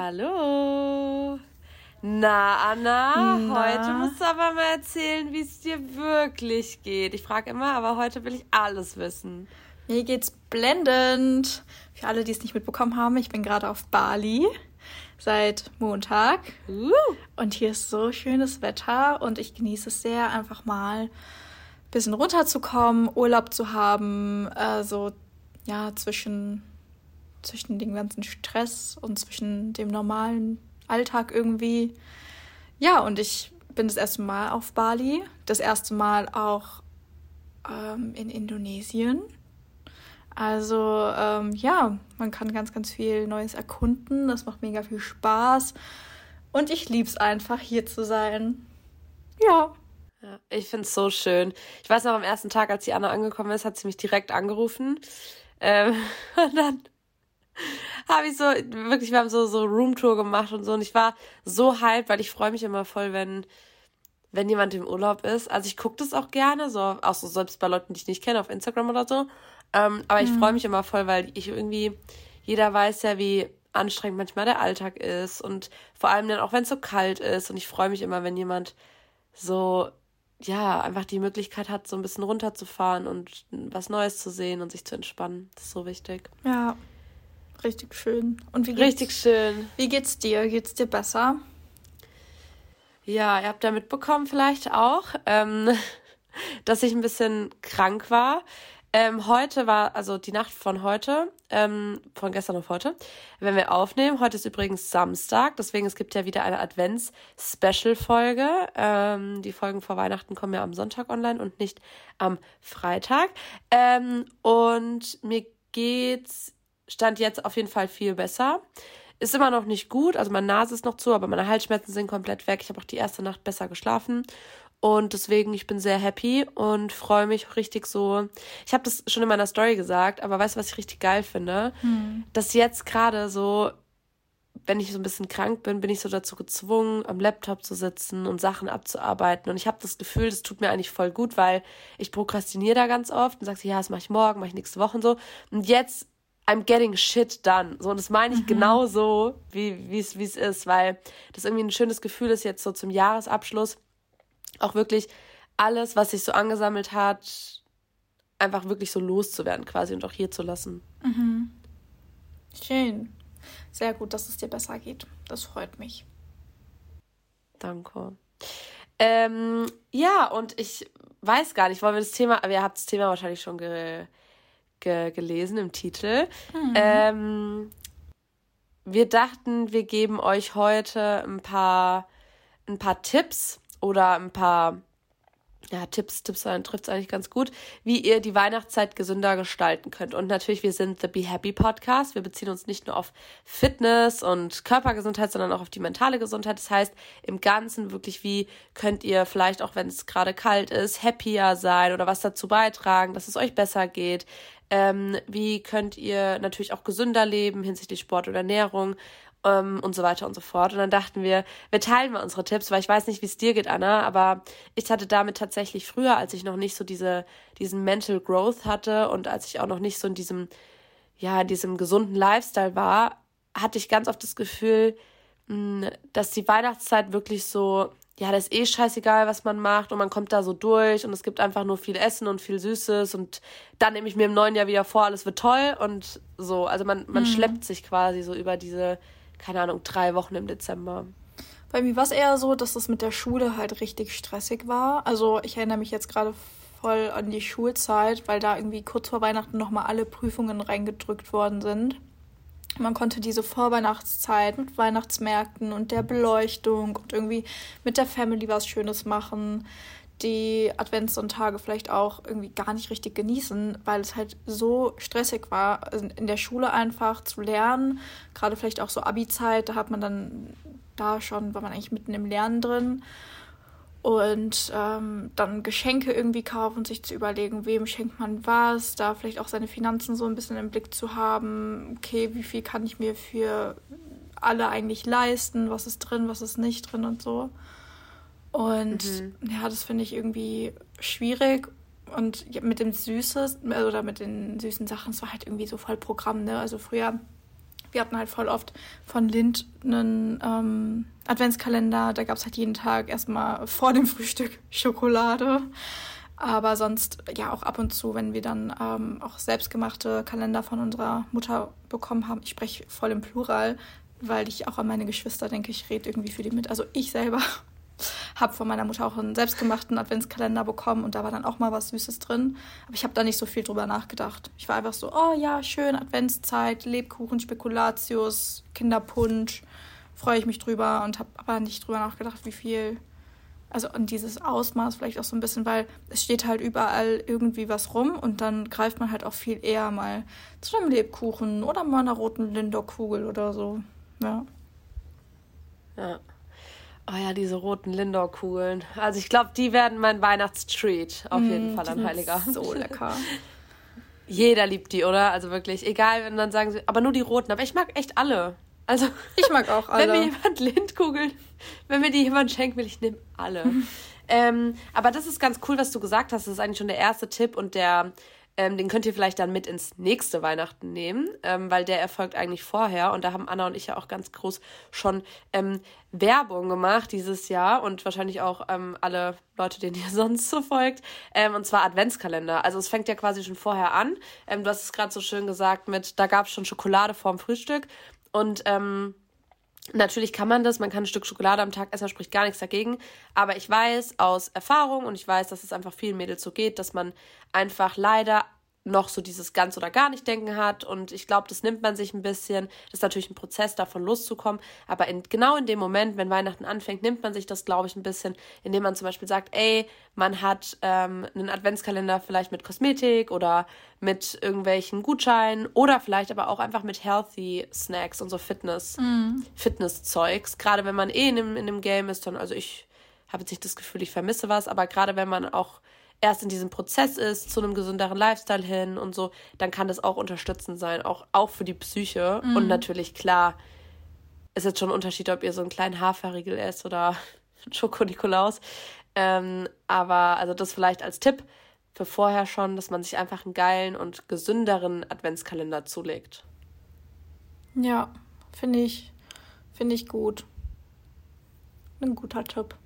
Hallo. Na, Anna, Na? heute musst du aber mal erzählen, wie es dir wirklich geht. Ich frage immer, aber heute will ich alles wissen. Mir geht's blendend. Für alle, die es nicht mitbekommen haben, ich bin gerade auf Bali seit Montag. Uh. Und hier ist so schönes Wetter und ich genieße es sehr, einfach mal ein bisschen runterzukommen, Urlaub zu haben, äh, so ja, zwischen, zwischen dem ganzen Stress und zwischen dem normalen Alltag irgendwie. Ja, und ich bin das erste Mal auf Bali, das erste Mal auch ähm, in Indonesien. Also ähm, ja, man kann ganz, ganz viel Neues erkunden. Das macht mega viel Spaß. Und ich liebe es einfach, hier zu sein. Ja. ich finde es so schön. Ich weiß noch, am ersten Tag, als die Anna angekommen ist, hat sie mich direkt angerufen. Ähm, und dann habe ich so, wirklich, wir haben so, so Roomtour gemacht und so. Und ich war so hyped, weil ich freue mich immer voll, wenn, wenn jemand im Urlaub ist. Also ich gucke das auch gerne, so, auch so selbst bei Leuten, die ich nicht kenne, auf Instagram oder so. Ähm, aber ich mhm. freue mich immer voll, weil ich irgendwie, jeder weiß ja, wie anstrengend manchmal der Alltag ist und vor allem dann auch, wenn es so kalt ist. Und ich freue mich immer, wenn jemand so, ja, einfach die Möglichkeit hat, so ein bisschen runterzufahren und was Neues zu sehen und sich zu entspannen. Das ist so wichtig. Ja, richtig schön. Und wie geht's, richtig schön. Wie geht's dir? Geht's dir besser? Ja, ihr habt ja mitbekommen vielleicht auch, ähm, dass ich ein bisschen krank war. Ähm, heute war, also die Nacht von heute, ähm, von gestern auf heute, wenn wir aufnehmen. Heute ist übrigens Samstag, deswegen es gibt ja wieder eine Advents-Special-Folge. Ähm, die Folgen vor Weihnachten kommen ja am Sonntag online und nicht am Freitag. Ähm, und mir geht's, stand jetzt auf jeden Fall viel besser. Ist immer noch nicht gut, also meine Nase ist noch zu, aber meine Halsschmerzen sind komplett weg. Ich habe auch die erste Nacht besser geschlafen und deswegen, ich bin sehr happy und freue mich richtig so. Ich habe das schon in meiner Story gesagt, aber weißt du, was ich richtig geil finde? Hm. Dass jetzt gerade so, wenn ich so ein bisschen krank bin, bin ich so dazu gezwungen, am Laptop zu sitzen und Sachen abzuarbeiten. Und ich habe das Gefühl, das tut mir eigentlich voll gut, weil ich prokrastiniere da ganz oft und sage, ja, das mache ich morgen, mache ich nächste Woche und so. Und jetzt I'm getting shit done. So, und das meine ich mhm. genau so, wie es ist, weil das irgendwie ein schönes Gefühl ist jetzt so zum Jahresabschluss auch wirklich alles, was sich so angesammelt hat, einfach wirklich so loszuwerden quasi und auch hier zu lassen. Mhm. Schön. Sehr gut, dass es dir besser geht. Das freut mich. Danke. Ähm, ja, und ich weiß gar nicht, wollen wir das Thema, aber ihr habt das Thema wahrscheinlich schon ge, ge, gelesen im Titel. Mhm. Ähm, wir dachten, wir geben euch heute ein paar, ein paar Tipps oder ein paar ja, Tipps, Tipps trifft es eigentlich ganz gut, wie ihr die Weihnachtszeit gesünder gestalten könnt. Und natürlich, wir sind The Be Happy Podcast. Wir beziehen uns nicht nur auf Fitness und Körpergesundheit, sondern auch auf die mentale Gesundheit. Das heißt, im Ganzen wirklich, wie könnt ihr vielleicht auch, wenn es gerade kalt ist, happier sein oder was dazu beitragen, dass es euch besser geht. Ähm, wie könnt ihr natürlich auch gesünder leben hinsichtlich Sport oder Ernährung ähm, und so weiter und so fort. Und dann dachten wir, wir teilen mal unsere Tipps, weil ich weiß nicht, wie es dir geht, Anna, aber ich hatte damit tatsächlich früher, als ich noch nicht so diese, diesen Mental Growth hatte und als ich auch noch nicht so in diesem, ja, in diesem gesunden Lifestyle war, hatte ich ganz oft das Gefühl, mh, dass die Weihnachtszeit wirklich so, ja, das ist eh scheißegal, was man macht und man kommt da so durch und es gibt einfach nur viel Essen und viel Süßes und dann nehme ich mir im neuen Jahr wieder vor, alles wird toll und so. Also man, man mhm. schleppt sich quasi so über diese keine Ahnung, drei Wochen im Dezember. Bei mir war es eher so, dass es mit der Schule halt richtig stressig war. Also ich erinnere mich jetzt gerade voll an die Schulzeit, weil da irgendwie kurz vor Weihnachten nochmal alle Prüfungen reingedrückt worden sind. Man konnte diese Vorweihnachtszeit mit Weihnachtsmärkten und der Beleuchtung und irgendwie mit der Family was Schönes machen die Adventssonntage vielleicht auch irgendwie gar nicht richtig genießen, weil es halt so stressig war, in der Schule einfach zu lernen. Gerade vielleicht auch so Abi-Zeit, da hat man dann da schon, war man eigentlich mitten im Lernen drin. Und ähm, dann Geschenke irgendwie kaufen, sich zu überlegen, wem schenkt man was, da vielleicht auch seine Finanzen so ein bisschen im Blick zu haben. Okay, wie viel kann ich mir für alle eigentlich leisten? Was ist drin, was ist nicht drin und so. Und mhm. ja, das finde ich irgendwie schwierig. Und mit dem Süßes oder mit den süßen Sachen, es war halt irgendwie so voll Programm, ne? Also früher wir hatten halt voll oft von Lind einen ähm, Adventskalender. Da gab es halt jeden Tag erstmal vor dem Frühstück Schokolade. Aber sonst ja auch ab und zu, wenn wir dann ähm, auch selbstgemachte Kalender von unserer Mutter bekommen haben. Ich spreche voll im Plural, weil ich auch an meine Geschwister denke, ich rede irgendwie für die mit. Also ich selber habe von meiner Mutter auch einen selbstgemachten Adventskalender bekommen und da war dann auch mal was Süßes drin. Aber ich habe da nicht so viel drüber nachgedacht. Ich war einfach so, oh ja, schön, Adventszeit, Lebkuchen, Spekulatius, Kinderpunsch, freue ich mich drüber und habe aber nicht drüber nachgedacht, wie viel, also und dieses Ausmaß vielleicht auch so ein bisschen, weil es steht halt überall irgendwie was rum und dann greift man halt auch viel eher mal zu einem Lebkuchen oder mal einer roten Lindor-Kugel oder so. Ja. Ja. Oh ja, diese roten Lindor-Kugeln. Also ich glaube, die werden mein Weihnachtstreat auf jeden mm, Fall an Heiliger. So lecker. Jeder liebt die, oder? Also wirklich, egal, wenn dann sagen sie, aber nur die roten. Aber ich mag echt alle. Also ich mag auch alle. Wenn mir jemand Lindkugeln, wenn mir die jemand schenkt, will ich nehmen alle. ähm, aber das ist ganz cool, was du gesagt hast. Das ist eigentlich schon der erste Tipp und der ähm, den könnt ihr vielleicht dann mit ins nächste Weihnachten nehmen, ähm, weil der erfolgt eigentlich vorher. Und da haben Anna und ich ja auch ganz groß schon ähm, Werbung gemacht dieses Jahr und wahrscheinlich auch ähm, alle Leute, denen ihr sonst so folgt. Ähm, und zwar Adventskalender. Also es fängt ja quasi schon vorher an. Ähm, du hast es gerade so schön gesagt mit, da gab es schon Schokolade vorm Frühstück. Und ähm, Natürlich kann man das, man kann ein Stück Schokolade am Tag essen, spricht gar nichts dagegen. Aber ich weiß aus Erfahrung und ich weiß, dass es einfach vielen Mädels so geht, dass man einfach leider noch so dieses ganz oder gar nicht denken hat. Und ich glaube, das nimmt man sich ein bisschen. Das ist natürlich ein Prozess, davon loszukommen. Aber in, genau in dem Moment, wenn Weihnachten anfängt, nimmt man sich das, glaube ich, ein bisschen, indem man zum Beispiel sagt, ey, man hat ähm, einen Adventskalender vielleicht mit Kosmetik oder mit irgendwelchen Gutscheinen oder vielleicht aber auch einfach mit healthy Snacks und so Fitness, mm. Fitnesszeugs. Gerade wenn man eh in dem, in dem Game ist, dann, also ich habe jetzt nicht das Gefühl, ich vermisse was, aber gerade wenn man auch erst in diesem Prozess ist, zu einem gesünderen Lifestyle hin und so, dann kann das auch unterstützend sein, auch, auch für die Psyche. Mhm. Und natürlich, klar, ist jetzt schon ein Unterschied, ob ihr so einen kleinen Haferriegel esst oder Schoko-Nikolaus. Ähm, aber also das vielleicht als Tipp für vorher schon, dass man sich einfach einen geilen und gesünderen Adventskalender zulegt. Ja, finde ich, finde ich gut. Ein guter Tipp.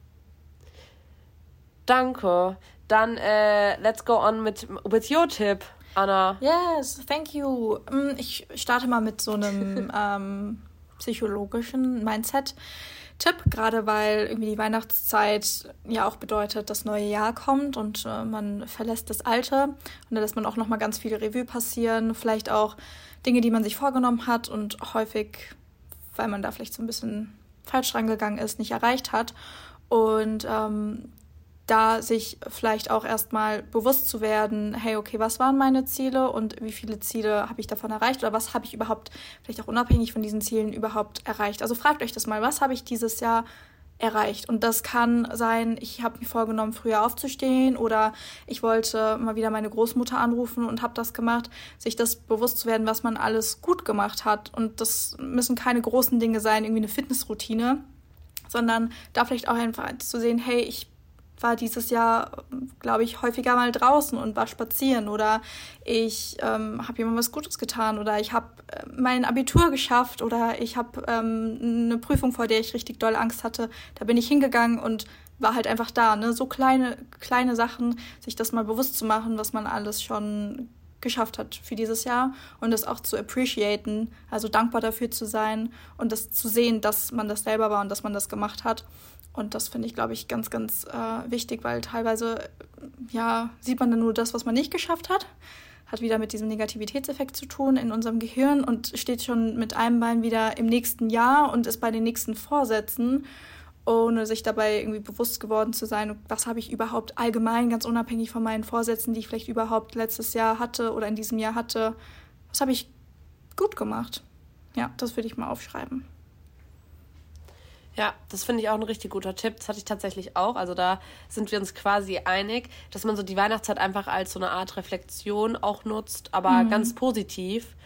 Danke. Dann äh, let's go on mit with your tip, Anna. Yes, thank you. Mm, ich starte mal mit so einem ähm, psychologischen Mindset. Tipp, gerade weil irgendwie die Weihnachtszeit ja auch bedeutet, das neue Jahr kommt und äh, man verlässt das alte und da lässt man auch noch mal ganz viele Revue passieren, vielleicht auch Dinge, die man sich vorgenommen hat und häufig, weil man da vielleicht so ein bisschen falsch rangegangen ist, nicht erreicht hat. Und ähm, da sich vielleicht auch erstmal bewusst zu werden, hey, okay, was waren meine Ziele und wie viele Ziele habe ich davon erreicht oder was habe ich überhaupt, vielleicht auch unabhängig von diesen Zielen, überhaupt erreicht. Also fragt euch das mal, was habe ich dieses Jahr erreicht? Und das kann sein, ich habe mir vorgenommen, früher aufzustehen oder ich wollte mal wieder meine Großmutter anrufen und habe das gemacht, sich das bewusst zu werden, was man alles gut gemacht hat. Und das müssen keine großen Dinge sein, irgendwie eine Fitnessroutine, sondern da vielleicht auch einfach zu sehen, hey, ich war dieses Jahr, glaube ich, häufiger mal draußen und war spazieren oder ich ähm, habe jemandem was Gutes getan oder ich habe äh, mein Abitur geschafft oder ich habe ähm, eine Prüfung, vor der ich richtig doll Angst hatte. Da bin ich hingegangen und war halt einfach da. Ne? So kleine, kleine Sachen, sich das mal bewusst zu machen, was man alles schon geschafft hat für dieses Jahr und das auch zu appreciaten, also dankbar dafür zu sein und das zu sehen, dass man das selber war und dass man das gemacht hat. Und das finde ich, glaube ich, ganz, ganz äh, wichtig, weil teilweise, ja, sieht man dann nur das, was man nicht geschafft hat. Hat wieder mit diesem Negativitätseffekt zu tun in unserem Gehirn und steht schon mit einem Bein wieder im nächsten Jahr und ist bei den nächsten Vorsätzen, ohne sich dabei irgendwie bewusst geworden zu sein, was habe ich überhaupt allgemein, ganz unabhängig von meinen Vorsätzen, die ich vielleicht überhaupt letztes Jahr hatte oder in diesem Jahr hatte, was habe ich gut gemacht. Ja, das würde ich mal aufschreiben. Ja, das finde ich auch ein richtig guter Tipp. Das hatte ich tatsächlich auch. Also da sind wir uns quasi einig, dass man so die Weihnachtszeit einfach als so eine Art Reflexion auch nutzt, aber mhm. ganz positiv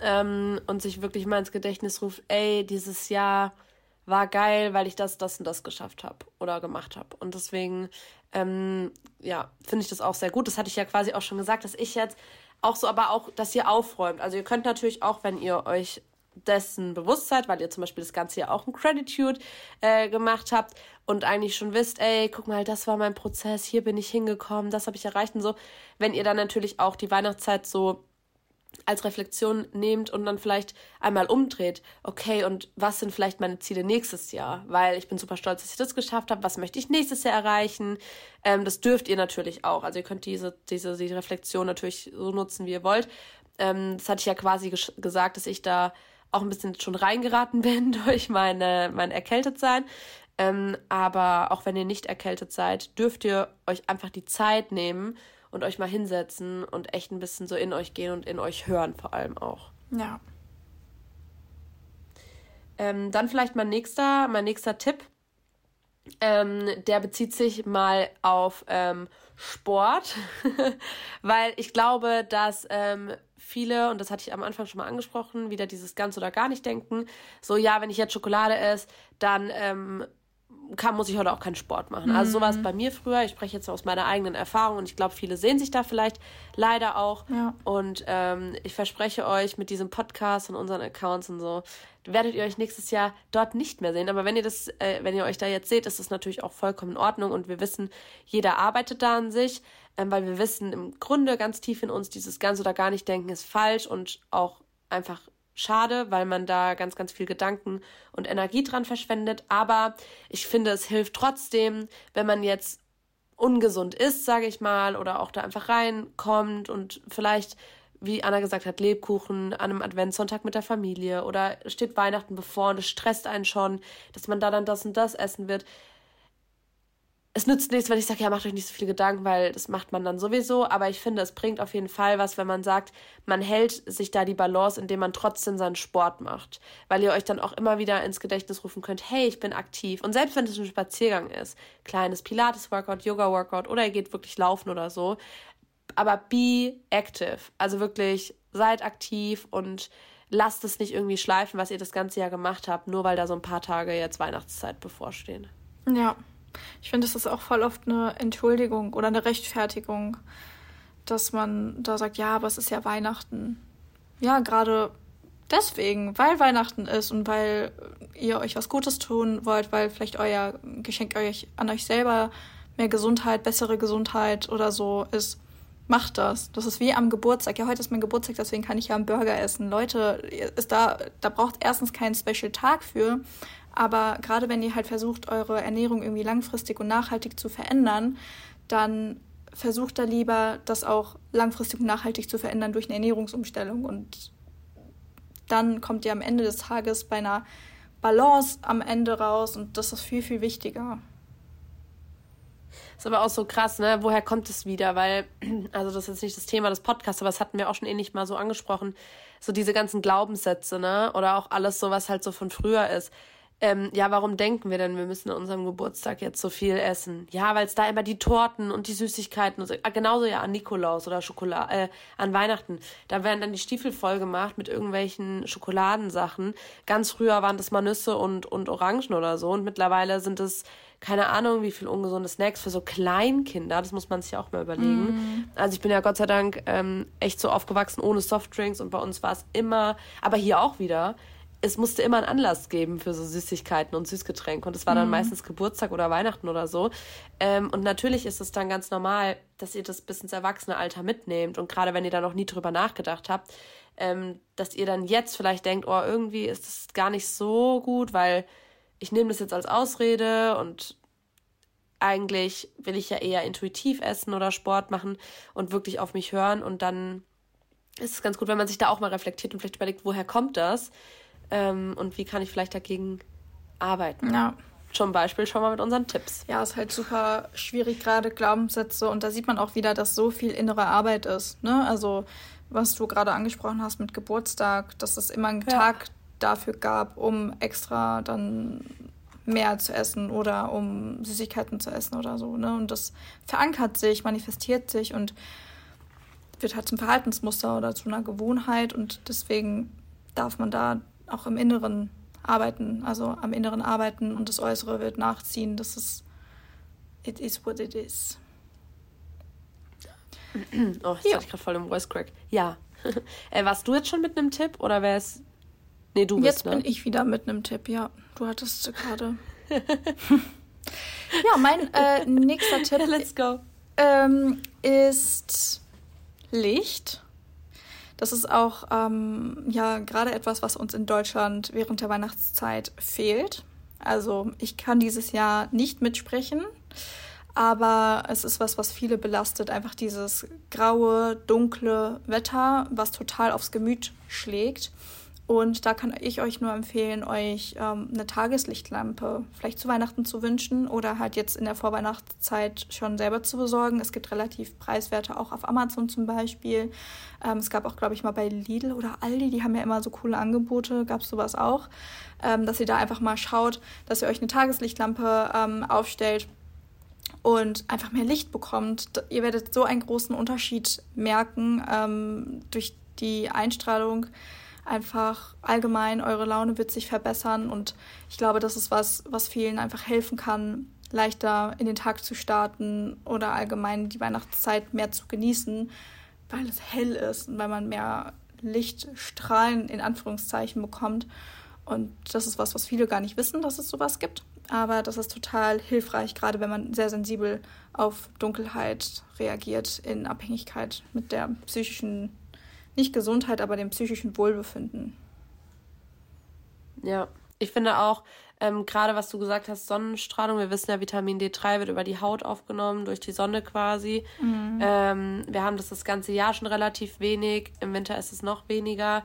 ähm, und sich wirklich mal ins Gedächtnis ruft, ey, dieses Jahr war geil, weil ich das, das und das geschafft habe oder gemacht habe. Und deswegen, ähm, ja, finde ich das auch sehr gut. Das hatte ich ja quasi auch schon gesagt, dass ich jetzt auch so, aber auch, dass ihr aufräumt. Also ihr könnt natürlich auch, wenn ihr euch dessen bewusst seid, weil ihr zum Beispiel das Ganze ja auch ein Gratitude äh, gemacht habt und eigentlich schon wisst, ey, guck mal, das war mein Prozess, hier bin ich hingekommen, das habe ich erreicht und so. Wenn ihr dann natürlich auch die Weihnachtszeit so als Reflexion nehmt und dann vielleicht einmal umdreht, okay, und was sind vielleicht meine Ziele nächstes Jahr? Weil ich bin super stolz, dass ich das geschafft habe. Was möchte ich nächstes Jahr erreichen? Ähm, das dürft ihr natürlich auch. Also ihr könnt diese, diese, diese Reflexion natürlich so nutzen, wie ihr wollt. Ähm, das hatte ich ja quasi gesagt, dass ich da auch ein bisschen schon reingeraten bin durch meine, mein Erkältetsein. Ähm, aber auch wenn ihr nicht erkältet seid, dürft ihr euch einfach die Zeit nehmen und euch mal hinsetzen und echt ein bisschen so in euch gehen und in euch hören vor allem auch. Ja. Ähm, dann vielleicht mein nächster, mein nächster Tipp. Ähm, der bezieht sich mal auf ähm, Sport, weil ich glaube, dass ähm, viele, und das hatte ich am Anfang schon mal angesprochen, wieder dieses ganz oder gar nicht denken. So, ja, wenn ich jetzt Schokolade esse, dann ähm, kann, muss ich heute auch keinen Sport machen. Mhm. Also so war es bei mir früher. Ich spreche jetzt aus meiner eigenen Erfahrung und ich glaube, viele sehen sich da vielleicht leider auch. Ja. Und ähm, ich verspreche euch mit diesem Podcast und unseren Accounts und so, werdet ihr euch nächstes Jahr dort nicht mehr sehen. Aber wenn ihr das, äh, wenn ihr euch da jetzt seht, ist das natürlich auch vollkommen in Ordnung und wir wissen, jeder arbeitet da an sich, ähm, weil wir wissen im Grunde ganz tief in uns, dieses ganz oder gar nicht denken ist falsch und auch einfach schade, weil man da ganz, ganz viel Gedanken und Energie dran verschwendet. Aber ich finde, es hilft trotzdem, wenn man jetzt ungesund ist, sage ich mal, oder auch da einfach reinkommt und vielleicht, wie Anna gesagt hat, Lebkuchen an einem Adventssonntag mit der Familie oder steht Weihnachten bevor und es stresst einen schon, dass man da dann das und das essen wird es nützt nichts, wenn ich sage, ja, macht euch nicht so viele Gedanken, weil das macht man dann sowieso. Aber ich finde, es bringt auf jeden Fall was, wenn man sagt, man hält sich da die Balance, indem man trotzdem seinen Sport macht. Weil ihr euch dann auch immer wieder ins Gedächtnis rufen könnt, hey, ich bin aktiv. Und selbst wenn es ein Spaziergang ist, kleines Pilates-Workout, Yoga-Workout oder ihr geht wirklich laufen oder so. Aber be active. Also wirklich, seid aktiv und lasst es nicht irgendwie schleifen, was ihr das ganze Jahr gemacht habt, nur weil da so ein paar Tage jetzt Weihnachtszeit bevorstehen. Ja, ich finde, es ist auch voll oft eine Entschuldigung oder eine Rechtfertigung, dass man da sagt, ja, aber es ist ja Weihnachten. Ja, gerade deswegen, weil Weihnachten ist und weil ihr euch was Gutes tun wollt, weil vielleicht euer Geschenk euch an euch selber mehr Gesundheit, bessere Gesundheit oder so ist, macht das. Das ist wie am Geburtstag. Ja, heute ist mein Geburtstag, deswegen kann ich ja einen Burger essen. Leute, ist da, da braucht erstens keinen Special Tag für, aber gerade wenn ihr halt versucht, eure Ernährung irgendwie langfristig und nachhaltig zu verändern, dann versucht da lieber, das auch langfristig und nachhaltig zu verändern durch eine Ernährungsumstellung. Und dann kommt ihr am Ende des Tages bei einer Balance am Ende raus und das ist viel, viel wichtiger. Ist aber auch so krass, ne? Woher kommt es wieder? Weil, also das ist jetzt nicht das Thema des Podcasts, aber das hatten wir auch schon ähnlich mal so angesprochen. So diese ganzen Glaubenssätze, ne? Oder auch alles so, was halt so von früher ist ähm, ja, warum denken wir denn, wir müssen an unserem Geburtstag jetzt so viel essen? Ja, weil es da immer die Torten und die Süßigkeiten und so, ah, genauso ja an Nikolaus oder Schokolade, äh, an Weihnachten. Da werden dann die Stiefel voll gemacht mit irgendwelchen Schokoladensachen. Ganz früher waren das mal Nüsse und, und Orangen oder so und mittlerweile sind es keine Ahnung, wie viel ungesunde Snacks für so Kleinkinder. Das muss man sich auch mal überlegen. Mm. Also ich bin ja Gott sei Dank ähm, echt so aufgewachsen ohne Softdrinks und bei uns war es immer, aber hier auch wieder, es musste immer einen Anlass geben für so Süßigkeiten und Süßgetränke. Und es war dann mhm. meistens Geburtstag oder Weihnachten oder so. Ähm, und natürlich ist es dann ganz normal, dass ihr das bis ins Erwachsene-Alter mitnehmt. Und gerade wenn ihr da noch nie drüber nachgedacht habt, ähm, dass ihr dann jetzt vielleicht denkt, oh, irgendwie ist das gar nicht so gut, weil ich nehme das jetzt als Ausrede und eigentlich will ich ja eher intuitiv essen oder Sport machen und wirklich auf mich hören. Und dann ist es ganz gut, wenn man sich da auch mal reflektiert und vielleicht überlegt, woher kommt das? Ähm, und wie kann ich vielleicht dagegen arbeiten. Ja. Zum Beispiel schon mal mit unseren Tipps. Ja, ist halt super schwierig, gerade Glaubenssätze. Und da sieht man auch wieder, dass so viel innere Arbeit ist. Ne? Also, was du gerade angesprochen hast mit Geburtstag, dass es immer einen ja. Tag dafür gab, um extra dann mehr zu essen oder um Süßigkeiten zu essen oder so. Ne? Und das verankert sich, manifestiert sich und wird halt zum Verhaltensmuster oder zu einer Gewohnheit. Und deswegen darf man da auch im Inneren arbeiten, also am Inneren arbeiten und das Äußere wird nachziehen. Das ist, it is what it is. Oh, jetzt ja. hatte ich gerade voll im Voice Crack. Ja. äh, warst du jetzt schon mit einem Tipp oder wäre es Nee, du bist, Jetzt ne? bin ich wieder mit einem Tipp, ja. Du hattest gerade. ja, mein äh, nächster Tipp. Let's go. Ähm, ist Licht. Das ist auch ähm, ja gerade etwas, was uns in Deutschland während der Weihnachtszeit fehlt. Also ich kann dieses Jahr nicht mitsprechen, aber es ist was, was viele belastet. Einfach dieses graue, dunkle Wetter, was total aufs Gemüt schlägt. Und da kann ich euch nur empfehlen, euch ähm, eine Tageslichtlampe vielleicht zu Weihnachten zu wünschen oder halt jetzt in der Vorweihnachtszeit schon selber zu besorgen. Es gibt relativ preiswerte auch auf Amazon zum Beispiel. Ähm, es gab auch, glaube ich, mal bei Lidl oder Aldi, die haben ja immer so coole Angebote, gab es sowas auch, ähm, dass ihr da einfach mal schaut, dass ihr euch eine Tageslichtlampe ähm, aufstellt und einfach mehr Licht bekommt. Ihr werdet so einen großen Unterschied merken ähm, durch die Einstrahlung einfach allgemein eure Laune wird sich verbessern und ich glaube, das ist was, was vielen einfach helfen kann, leichter in den Tag zu starten oder allgemein die Weihnachtszeit mehr zu genießen, weil es hell ist und weil man mehr Lichtstrahlen in Anführungszeichen bekommt. Und das ist was, was viele gar nicht wissen, dass es sowas gibt. Aber das ist total hilfreich, gerade wenn man sehr sensibel auf Dunkelheit reagiert in Abhängigkeit mit der psychischen nicht Gesundheit, aber dem psychischen Wohlbefinden. Ja, ich finde auch, ähm, gerade was du gesagt hast, Sonnenstrahlung, wir wissen ja, Vitamin D3 wird über die Haut aufgenommen, durch die Sonne quasi. Mhm. Ähm, wir haben das das ganze Jahr schon relativ wenig, im Winter ist es noch weniger.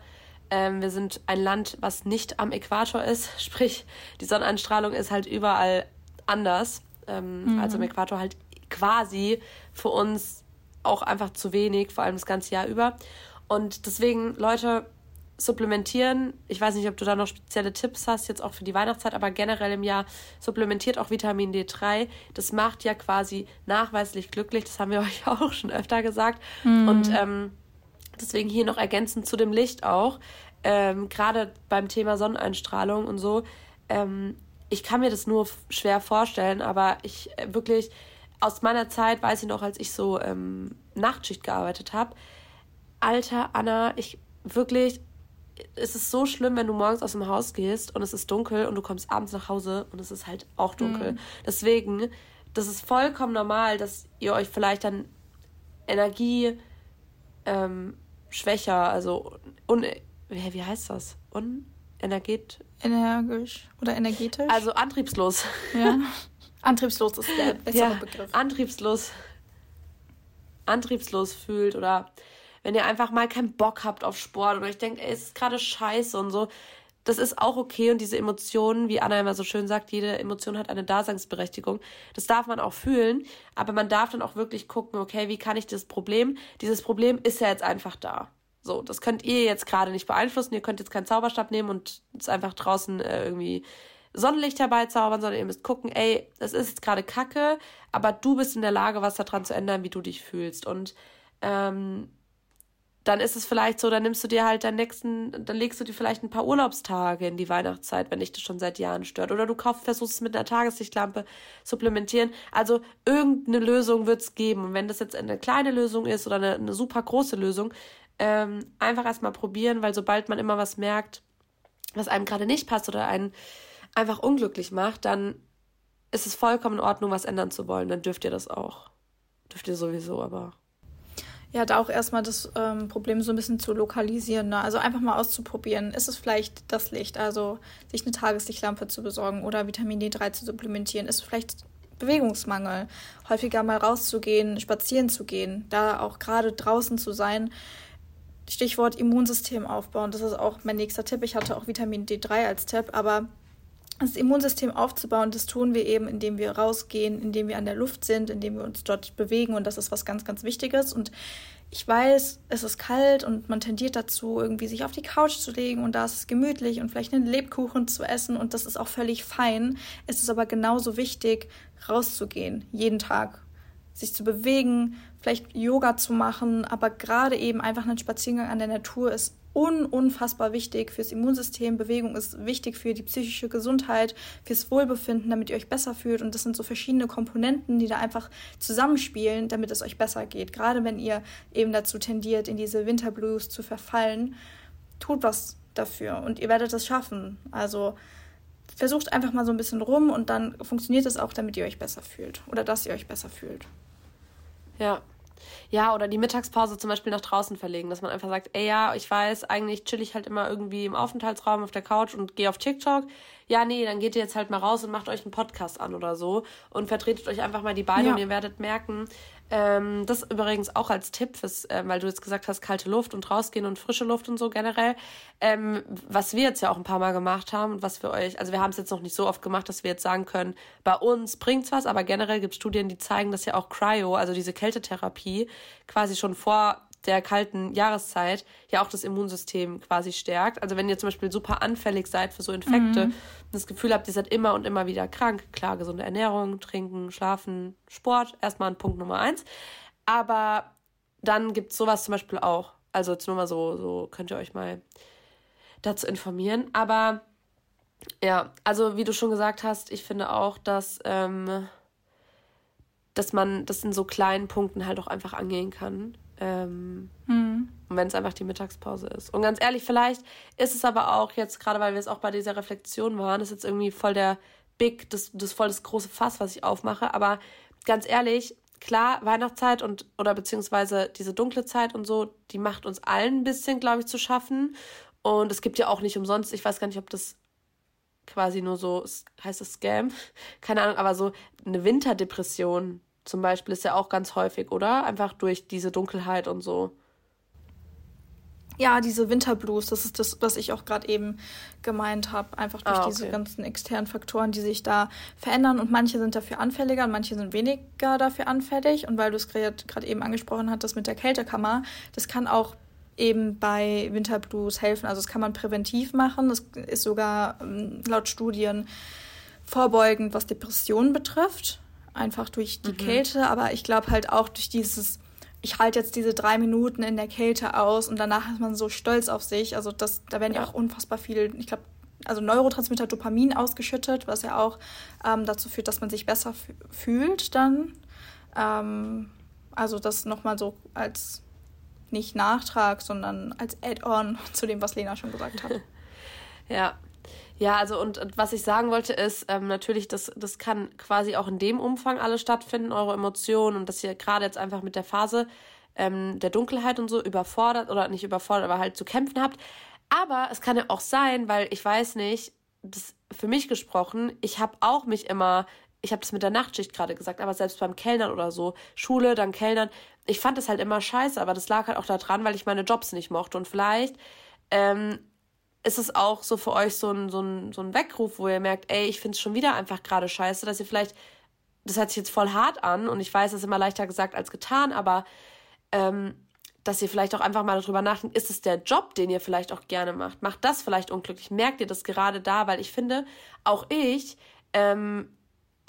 Ähm, wir sind ein Land, was nicht am Äquator ist, sprich, die Sonneneinstrahlung ist halt überall anders. Ähm, mhm. Also am Äquator halt quasi für uns auch einfach zu wenig, vor allem das ganze Jahr über. Und deswegen, Leute, supplementieren. Ich weiß nicht, ob du da noch spezielle Tipps hast, jetzt auch für die Weihnachtszeit, aber generell im Jahr supplementiert auch Vitamin D3. Das macht ja quasi nachweislich glücklich. Das haben wir euch auch schon öfter gesagt. Mhm. Und ähm, deswegen hier noch ergänzend zu dem Licht auch. Ähm, Gerade beim Thema Sonneneinstrahlung und so. Ähm, ich kann mir das nur schwer vorstellen, aber ich äh, wirklich aus meiner Zeit weiß ich noch, als ich so ähm, Nachtschicht gearbeitet habe Alter, Anna, ich wirklich, es ist so schlimm, wenn du morgens aus dem Haus gehst und es ist dunkel und du kommst abends nach Hause und es ist halt auch dunkel. Mhm. Deswegen, das ist vollkommen normal, dass ihr euch vielleicht dann Energie ähm, schwächer, also un, wie heißt das? Unenerget Energisch oder energetisch? Also antriebslos. Ja. Antriebslos ist der bessere ja, Begriff. Antriebslos. Antriebslos fühlt oder wenn ihr einfach mal keinen Bock habt auf Sport oder euch denkt, ey, es ist gerade scheiße und so, das ist auch okay und diese Emotionen, wie Anna immer so schön sagt, jede Emotion hat eine Daseinsberechtigung. Das darf man auch fühlen, aber man darf dann auch wirklich gucken, okay, wie kann ich das Problem? Dieses Problem ist ja jetzt einfach da. So, das könnt ihr jetzt gerade nicht beeinflussen. Ihr könnt jetzt keinen Zauberstab nehmen und es einfach draußen äh, irgendwie Sonnenlicht herbeizaubern, sondern ihr müsst gucken, ey, das ist jetzt gerade Kacke, aber du bist in der Lage, was daran zu ändern, wie du dich fühlst. Und ähm, dann ist es vielleicht so, dann nimmst du dir halt deinen nächsten, dann legst du dir vielleicht ein paar Urlaubstage in die Weihnachtszeit, wenn dich das schon seit Jahren stört. Oder du kaufst, versuchst es mit einer Tageslichtlampe supplementieren. Also irgendeine Lösung wird es geben. Und wenn das jetzt eine kleine Lösung ist oder eine, eine super große Lösung, ähm, einfach erstmal probieren, weil sobald man immer was merkt, was einem gerade nicht passt oder einen einfach unglücklich macht, dann ist es vollkommen in Ordnung, was ändern zu wollen. Dann dürft ihr das auch. Dürft ihr sowieso, aber ja, da auch erstmal das ähm, Problem so ein bisschen zu lokalisieren. Ne? Also einfach mal auszuprobieren. Ist es vielleicht das Licht, also sich eine Tageslichtlampe zu besorgen oder Vitamin D3 zu supplementieren? Ist es vielleicht Bewegungsmangel? Häufiger mal rauszugehen, spazieren zu gehen, da auch gerade draußen zu sein. Stichwort Immunsystem aufbauen. Das ist auch mein nächster Tipp. Ich hatte auch Vitamin D3 als Tipp, aber das Immunsystem aufzubauen, das tun wir eben, indem wir rausgehen, indem wir an der Luft sind, indem wir uns dort bewegen. Und das ist was ganz, ganz Wichtiges. Und ich weiß, es ist kalt und man tendiert dazu, irgendwie sich auf die Couch zu legen. Und da ist es gemütlich und vielleicht einen Lebkuchen zu essen. Und das ist auch völlig fein. Es ist aber genauso wichtig, rauszugehen, jeden Tag, sich zu bewegen, vielleicht Yoga zu machen, aber gerade eben einfach einen Spaziergang an der Natur ist un unfassbar wichtig fürs Immunsystem. Bewegung ist wichtig für die psychische Gesundheit, fürs Wohlbefinden, damit ihr euch besser fühlt. Und das sind so verschiedene Komponenten, die da einfach zusammenspielen, damit es euch besser geht. Gerade wenn ihr eben dazu tendiert, in diese Winterblues zu verfallen, tut was dafür und ihr werdet es schaffen. Also versucht einfach mal so ein bisschen rum und dann funktioniert es auch, damit ihr euch besser fühlt oder dass ihr euch besser fühlt. Ja. Ja, oder die Mittagspause zum Beispiel nach draußen verlegen, dass man einfach sagt, ey ja, ich weiß, eigentlich chill ich halt immer irgendwie im Aufenthaltsraum auf der Couch und gehe auf TikTok. Ja, nee, dann geht ihr jetzt halt mal raus und macht euch einen Podcast an oder so und vertretet euch einfach mal die Beine ja. und ihr werdet merken, ähm, das übrigens auch als Tipp, fürs, äh, weil du jetzt gesagt hast, kalte Luft und rausgehen und frische Luft und so generell. Ähm, was wir jetzt ja auch ein paar Mal gemacht haben und was wir euch, also wir haben es jetzt noch nicht so oft gemacht, dass wir jetzt sagen können, bei uns bringt's was, aber generell gibt es Studien, die zeigen, dass ja auch Cryo, also diese Kältetherapie, quasi schon vor der kalten Jahreszeit ja auch das Immunsystem quasi stärkt. Also wenn ihr zum Beispiel super anfällig seid für so Infekte mhm. und das Gefühl habt, ihr seid immer und immer wieder krank, klar, gesunde Ernährung, trinken, schlafen, Sport, erstmal ein Punkt Nummer eins. Aber dann gibt es sowas zum Beispiel auch. Also jetzt nur mal so, so könnt ihr euch mal dazu informieren. Aber ja, also wie du schon gesagt hast, ich finde auch, dass, ähm, dass man das in so kleinen Punkten halt auch einfach angehen kann. Ähm, hm. Und wenn es einfach die Mittagspause ist. Und ganz ehrlich, vielleicht ist es aber auch jetzt, gerade weil wir es auch bei dieser Reflexion waren, ist jetzt irgendwie voll der Big, das, das voll das große Fass, was ich aufmache. Aber ganz ehrlich, klar, Weihnachtszeit und oder beziehungsweise diese dunkle Zeit und so, die macht uns allen ein bisschen, glaube ich, zu schaffen. Und es gibt ja auch nicht umsonst, ich weiß gar nicht, ob das quasi nur so, heißt es Scam? Keine Ahnung, aber so eine Winterdepression zum Beispiel ist ja auch ganz häufig, oder? Einfach durch diese Dunkelheit und so. Ja, diese Winterblues, das ist das, was ich auch gerade eben gemeint habe. Einfach durch ah, okay. diese ganzen externen Faktoren, die sich da verändern. Und manche sind dafür anfälliger und manche sind weniger dafür anfällig. Und weil du es gerade eben angesprochen hattest mit der Kältekammer, das kann auch eben bei Winterblues helfen. Also das kann man präventiv machen. Das ist sogar ähm, laut Studien vorbeugend, was Depressionen betrifft einfach durch die mhm. Kälte, aber ich glaube halt auch durch dieses, ich halte jetzt diese drei Minuten in der Kälte aus und danach ist man so stolz auf sich. Also das, da werden ja, auch unfassbar viel, ich glaube, also Neurotransmitter Dopamin ausgeschüttet, was ja auch ähm, dazu führt, dass man sich besser fühlt dann. Ähm, also das nochmal so als nicht Nachtrag, sondern als Add-on zu dem, was Lena schon gesagt hat. ja, ja, also und, was ich sagen wollte ist, ähm, natürlich, das, das kann quasi auch in dem Umfang alles stattfinden, eure Emotionen und dass ihr gerade jetzt einfach mit der Phase ähm, der Dunkelheit und so überfordert oder nicht überfordert, aber halt zu kämpfen habt. Aber es kann ja auch sein, weil ich weiß nicht, das für mich gesprochen, ich habe auch mich immer, ich habe das mit der Nachtschicht gerade gesagt, aber selbst beim Kellnern oder so, Schule, dann Kellnern, ich fand das halt immer scheiße, aber das lag halt auch daran, weil ich meine Jobs nicht mochte und vielleicht ähm, ist es auch so für euch so ein, so ein, so ein Weckruf, wo ihr merkt, ey, ich finde es schon wieder einfach gerade scheiße, dass ihr vielleicht, das hört sich jetzt voll hart an und ich weiß, es ist immer leichter gesagt als getan, aber ähm, dass ihr vielleicht auch einfach mal darüber nachdenkt, ist es der Job, den ihr vielleicht auch gerne macht? Macht das vielleicht unglücklich? Merkt ihr das gerade da? Weil ich finde, auch ich ähm,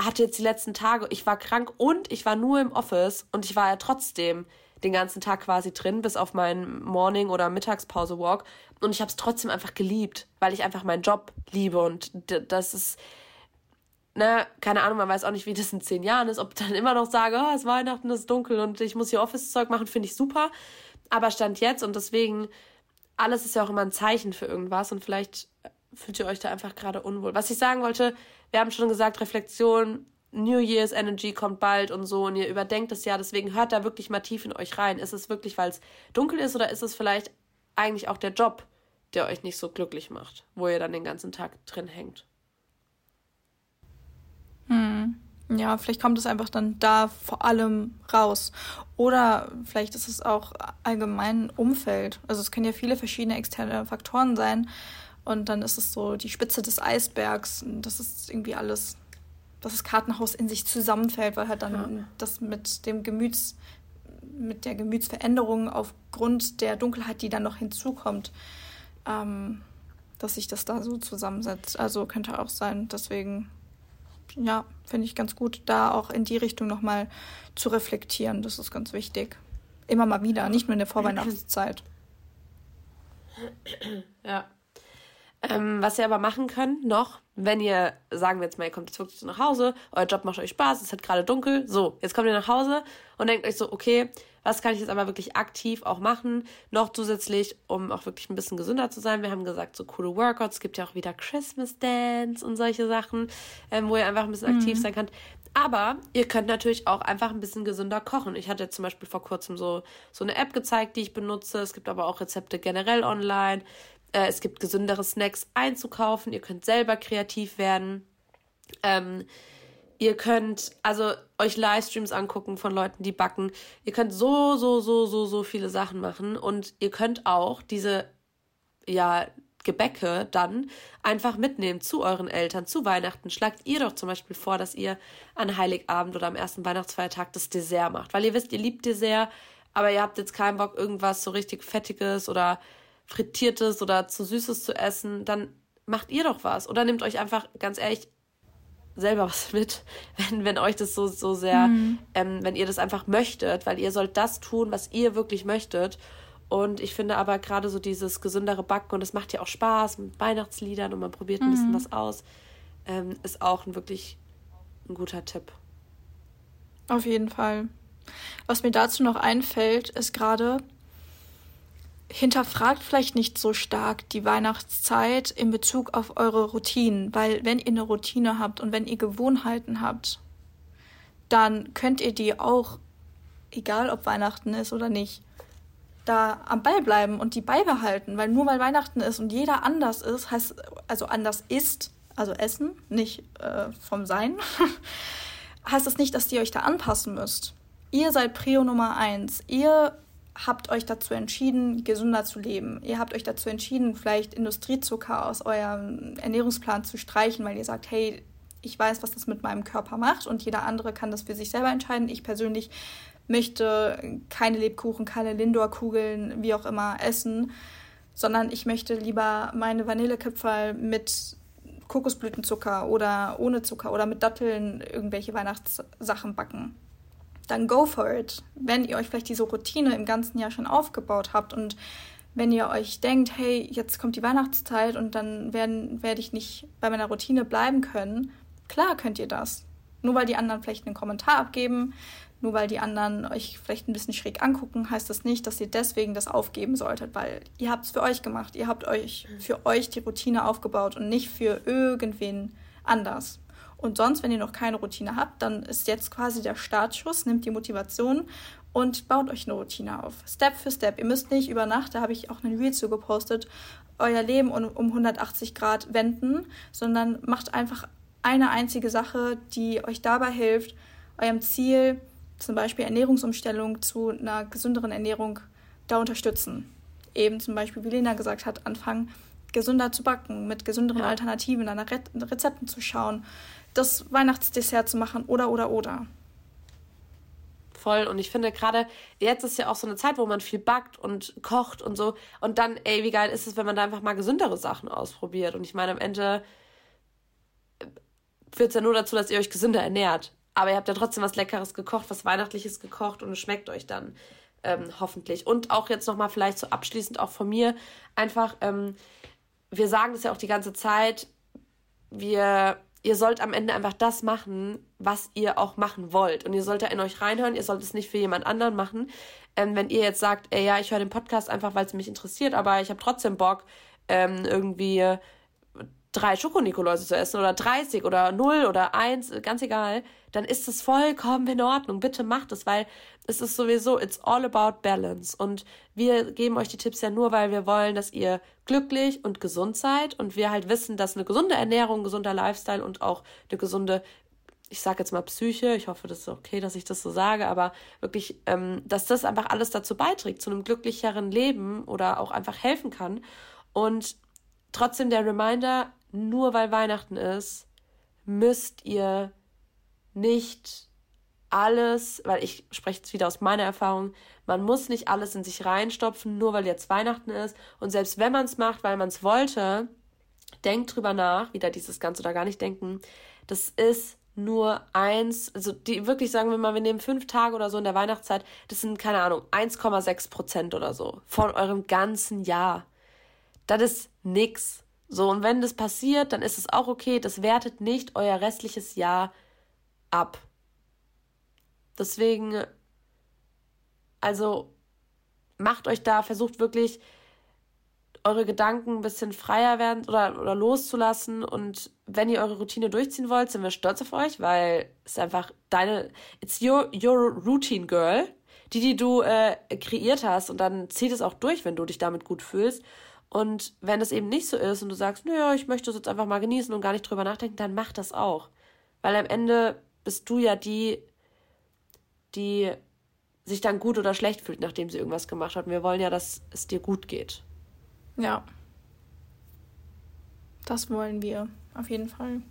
hatte jetzt die letzten Tage, ich war krank und ich war nur im Office und ich war ja trotzdem den ganzen Tag quasi drin, bis auf meinen Morning- oder Mittagspause-Walk. Und ich habe es trotzdem einfach geliebt, weil ich einfach meinen Job liebe. Und das ist, ne, keine Ahnung, man weiß auch nicht, wie das in zehn Jahren ist. Ob dann immer noch sage, oh, es ist Weihnachten, es ist dunkel und ich muss hier Office-Zeug machen, finde ich super. Aber Stand jetzt und deswegen, alles ist ja auch immer ein Zeichen für irgendwas und vielleicht fühlt ihr euch da einfach gerade unwohl. Was ich sagen wollte, wir haben schon gesagt, Reflexion New Year's Energy kommt bald und so und ihr überdenkt das ja, deswegen hört da wirklich mal tief in euch rein. Ist es wirklich, weil es dunkel ist oder ist es vielleicht eigentlich auch der Job, der euch nicht so glücklich macht, wo ihr dann den ganzen Tag drin hängt? Hm. Ja, vielleicht kommt es einfach dann da vor allem raus. Oder vielleicht ist es auch allgemein Umfeld. Also es können ja viele verschiedene externe Faktoren sein. Und dann ist es so die Spitze des Eisbergs. Das ist irgendwie alles dass das Kartenhaus in sich zusammenfällt, weil halt dann ja. das mit dem Gemüts, mit der Gemütsveränderung aufgrund der Dunkelheit, die dann noch hinzukommt, ähm, dass sich das da so zusammensetzt. Also könnte auch sein. Deswegen, ja, finde ich ganz gut, da auch in die Richtung nochmal zu reflektieren. Das ist ganz wichtig. Immer mal wieder, nicht nur in der Vorweihnachtszeit. Ja. Ähm, was ihr aber machen könnt noch, wenn ihr, sagen wir jetzt mal, ihr kommt jetzt wirklich nach Hause, euer Job macht euch Spaß, es ist gerade dunkel, so, jetzt kommt ihr nach Hause und denkt euch so, okay, was kann ich jetzt aber wirklich aktiv auch machen, noch zusätzlich, um auch wirklich ein bisschen gesünder zu sein. Wir haben gesagt, so coole Workouts, es gibt ja auch wieder Christmas Dance und solche Sachen, ähm, wo ihr einfach ein bisschen mhm. aktiv sein könnt. Aber ihr könnt natürlich auch einfach ein bisschen gesünder kochen. Ich hatte zum Beispiel vor kurzem so, so eine App gezeigt, die ich benutze. Es gibt aber auch Rezepte generell online. Äh, es gibt gesündere Snacks einzukaufen. Ihr könnt selber kreativ werden. Ähm, ihr könnt also euch Livestreams angucken von Leuten, die backen. Ihr könnt so, so, so, so, so viele Sachen machen. Und ihr könnt auch diese, ja, Gebäcke dann einfach mitnehmen zu euren Eltern zu Weihnachten. Schlagt ihr doch zum Beispiel vor, dass ihr an Heiligabend oder am ersten Weihnachtsfeiertag das Dessert macht. Weil ihr wisst, ihr liebt Dessert, aber ihr habt jetzt keinen Bock, irgendwas so richtig Fettiges oder Frittiertes oder zu Süßes zu essen, dann macht ihr doch was. Oder nehmt euch einfach, ganz ehrlich, selber was mit, wenn, wenn euch das so, so sehr, mhm. ähm, wenn ihr das einfach möchtet, weil ihr sollt das tun, was ihr wirklich möchtet. Und ich finde aber gerade so dieses gesündere Backen, und das macht ja auch Spaß mit Weihnachtsliedern und man probiert ein mhm. bisschen was aus, ähm, ist auch ein wirklich ein guter Tipp. Auf jeden Fall. Was mir dazu noch einfällt, ist gerade, hinterfragt vielleicht nicht so stark die Weihnachtszeit in Bezug auf eure Routinen, weil wenn ihr eine Routine habt und wenn ihr Gewohnheiten habt, dann könnt ihr die auch, egal ob Weihnachten ist oder nicht, da am Ball bleiben und die beibehalten, weil nur weil Weihnachten ist und jeder anders ist, heißt also anders ist, also essen, nicht äh, vom Sein, heißt das nicht, dass ihr euch da anpassen müsst. Ihr seid Prio Nummer eins. Ihr habt euch dazu entschieden, gesünder zu leben. Ihr habt euch dazu entschieden, vielleicht Industriezucker aus eurem Ernährungsplan zu streichen, weil ihr sagt, hey, ich weiß, was das mit meinem Körper macht und jeder andere kann das für sich selber entscheiden. Ich persönlich möchte keine Lebkuchen, keine Lindor-Kugeln, wie auch immer, essen, sondern ich möchte lieber meine Vanillekipferl mit Kokosblütenzucker oder ohne Zucker oder mit Datteln irgendwelche Weihnachtssachen backen dann go for it. Wenn ihr euch vielleicht diese Routine im ganzen Jahr schon aufgebaut habt und wenn ihr euch denkt, hey, jetzt kommt die Weihnachtszeit und dann werden, werde ich nicht bei meiner Routine bleiben können, klar könnt ihr das. Nur weil die anderen vielleicht einen Kommentar abgeben, nur weil die anderen euch vielleicht ein bisschen schräg angucken, heißt das nicht, dass ihr deswegen das aufgeben solltet, weil ihr habt es für euch gemacht. Ihr habt euch für euch die Routine aufgebaut und nicht für irgendwen anders. Und sonst, wenn ihr noch keine Routine habt, dann ist jetzt quasi der Startschuss, nimmt die Motivation und baut euch eine Routine auf. Step für Step. Ihr müsst nicht über Nacht, da habe ich auch einen Reel zu gepostet, euer Leben um, um 180 Grad wenden, sondern macht einfach eine einzige Sache, die euch dabei hilft, eurem Ziel, zum Beispiel Ernährungsumstellung zu einer gesünderen Ernährung, da unterstützen. Eben zum Beispiel, wie Lena gesagt hat, anfangen, gesünder zu backen, mit gesünderen. Alternativen, nach Re Rezepten zu schauen, das Weihnachtsdessert zu machen oder oder oder. Voll. Und ich finde gerade, jetzt ist ja auch so eine Zeit, wo man viel backt und kocht und so. Und dann, ey, wie geil ist es, wenn man da einfach mal gesündere Sachen ausprobiert. Und ich meine, am Ende führt es ja nur dazu, dass ihr euch gesünder ernährt. Aber ihr habt ja trotzdem was Leckeres gekocht, was Weihnachtliches gekocht und es schmeckt euch dann ähm, hoffentlich. Und auch jetzt nochmal vielleicht so abschließend auch von mir einfach, ähm, wir sagen das ja auch die ganze Zeit, wir ihr sollt am Ende einfach das machen, was ihr auch machen wollt. Und ihr sollt da in euch reinhören, ihr sollt es nicht für jemand anderen machen. Ähm, wenn ihr jetzt sagt, ey, ja, ich höre den Podcast einfach, weil es mich interessiert, aber ich habe trotzdem Bock, ähm, irgendwie drei Schokonikoläuse zu essen oder 30 oder 0 oder 1, ganz egal, dann ist es vollkommen in Ordnung. Bitte macht es, weil es ist sowieso, it's all about balance. Und wir geben euch die Tipps ja nur, weil wir wollen, dass ihr glücklich und gesund seid und wir halt wissen, dass eine gesunde Ernährung, gesunder Lifestyle und auch eine gesunde ich sage jetzt mal Psyche, ich hoffe, das ist okay, dass ich das so sage, aber wirklich, ähm, dass das einfach alles dazu beiträgt, zu einem glücklicheren Leben oder auch einfach helfen kann. Und trotzdem der Reminder, nur weil Weihnachten ist, müsst ihr nicht alles, weil ich spreche jetzt wieder aus meiner Erfahrung, man muss nicht alles in sich reinstopfen, nur weil jetzt Weihnachten ist. Und selbst wenn man es macht, weil man es wollte, denkt drüber nach, wieder dieses Ganze oder gar nicht denken, das ist nur eins, also die wirklich sagen wir mal, wir nehmen fünf Tage oder so in der Weihnachtszeit, das sind, keine Ahnung, 1,6 Prozent oder so von eurem ganzen Jahr. Das ist nix. So, und wenn das passiert, dann ist es auch okay. Das wertet nicht euer restliches Jahr ab. Deswegen, also macht euch da, versucht wirklich eure Gedanken ein bisschen freier werden oder, oder loszulassen. Und wenn ihr eure Routine durchziehen wollt, sind wir stolz auf euch, weil es einfach deine, it's your, your routine girl, die, die du äh, kreiert hast. Und dann zieht es auch durch, wenn du dich damit gut fühlst. Und wenn es eben nicht so ist und du sagst, naja, ich möchte es jetzt einfach mal genießen und gar nicht drüber nachdenken, dann mach das auch. Weil am Ende bist du ja die, die sich dann gut oder schlecht fühlt, nachdem sie irgendwas gemacht hat. Und wir wollen ja, dass es dir gut geht. Ja. Das wollen wir, auf jeden Fall.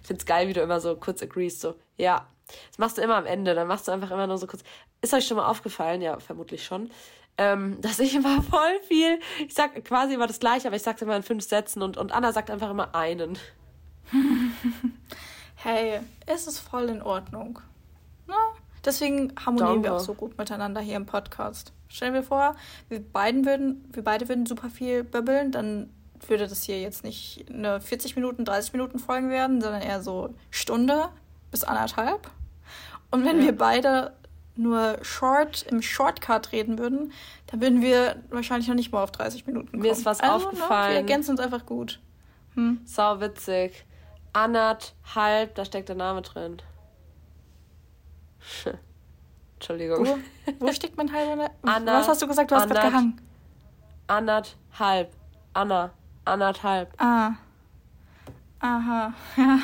Ich find's geil, wie du immer so kurz agreest, so, ja. Das machst du immer am Ende, dann machst du einfach immer nur so kurz. Ist euch schon mal aufgefallen? Ja, vermutlich schon. Ähm, dass ich immer voll viel, ich sag quasi immer das gleiche, aber ich sag's immer in fünf Sätzen und, und Anna sagt einfach immer einen. hey, es ist voll in Ordnung. Deswegen harmonieren Danke. wir auch so gut miteinander hier im Podcast. Stellen wir vor, wir, beiden würden, wir beide würden super viel böbbeln, dann würde das hier jetzt nicht eine 40 Minuten, 30 Minuten Folgen werden, sondern eher so Stunde bis anderthalb. Und wenn ja. wir beide nur short im Shortcut reden würden, dann würden wir wahrscheinlich noch nicht mal auf 30 Minuten kommen. Mir ist was also, aufgefallen. Ne, wir ergänzen uns einfach gut. Hm? Sau witzig. Anderthalb, da steckt der Name drin. Entschuldigung. Wo, wo steckt mein halber Anna, Was hast du gesagt? Du hast gerade gehangen. Anderthalb. Anna. Anderthalb. Ah. Aha. Ja.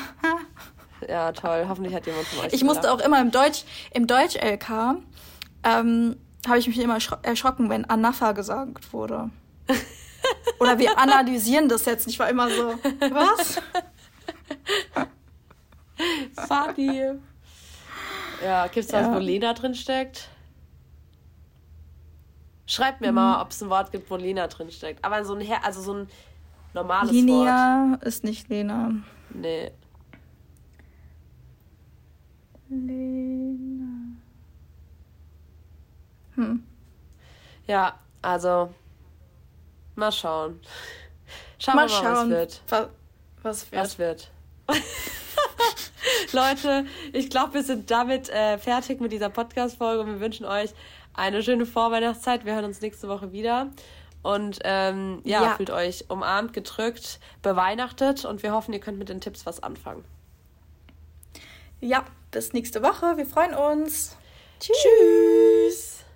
ja, toll. Hoffentlich hat jemand von euch. Ich musste auch immer im Deutsch, im Deutsch-LK, ähm, habe ich mich immer erschrocken, wenn Anafa gesagt wurde. Oder wir analysieren das jetzt. Ich war immer so, was? Funny. Ja, gibt es was, ja. wo Lena drin steckt? Schreibt mir hm. mal, ob es ein Wort gibt, wo Lena drin steckt. Aber so ein, Her also so ein normales Linia Wort. Lena ist nicht Lena. Nee. Lena. Hm. Ja, also mal schauen. Schauen mal wir mal, schauen. was wird. Was, was wird? Was wird. Leute, ich glaube, wir sind damit äh, fertig mit dieser Podcast-Folge und wir wünschen euch eine schöne Vorweihnachtszeit. Wir hören uns nächste Woche wieder. Und ähm, ja, ja, fühlt euch umarmt, gedrückt, beweihnachtet und wir hoffen, ihr könnt mit den Tipps was anfangen. Ja, bis nächste Woche. Wir freuen uns. Tschüss. Tschüss.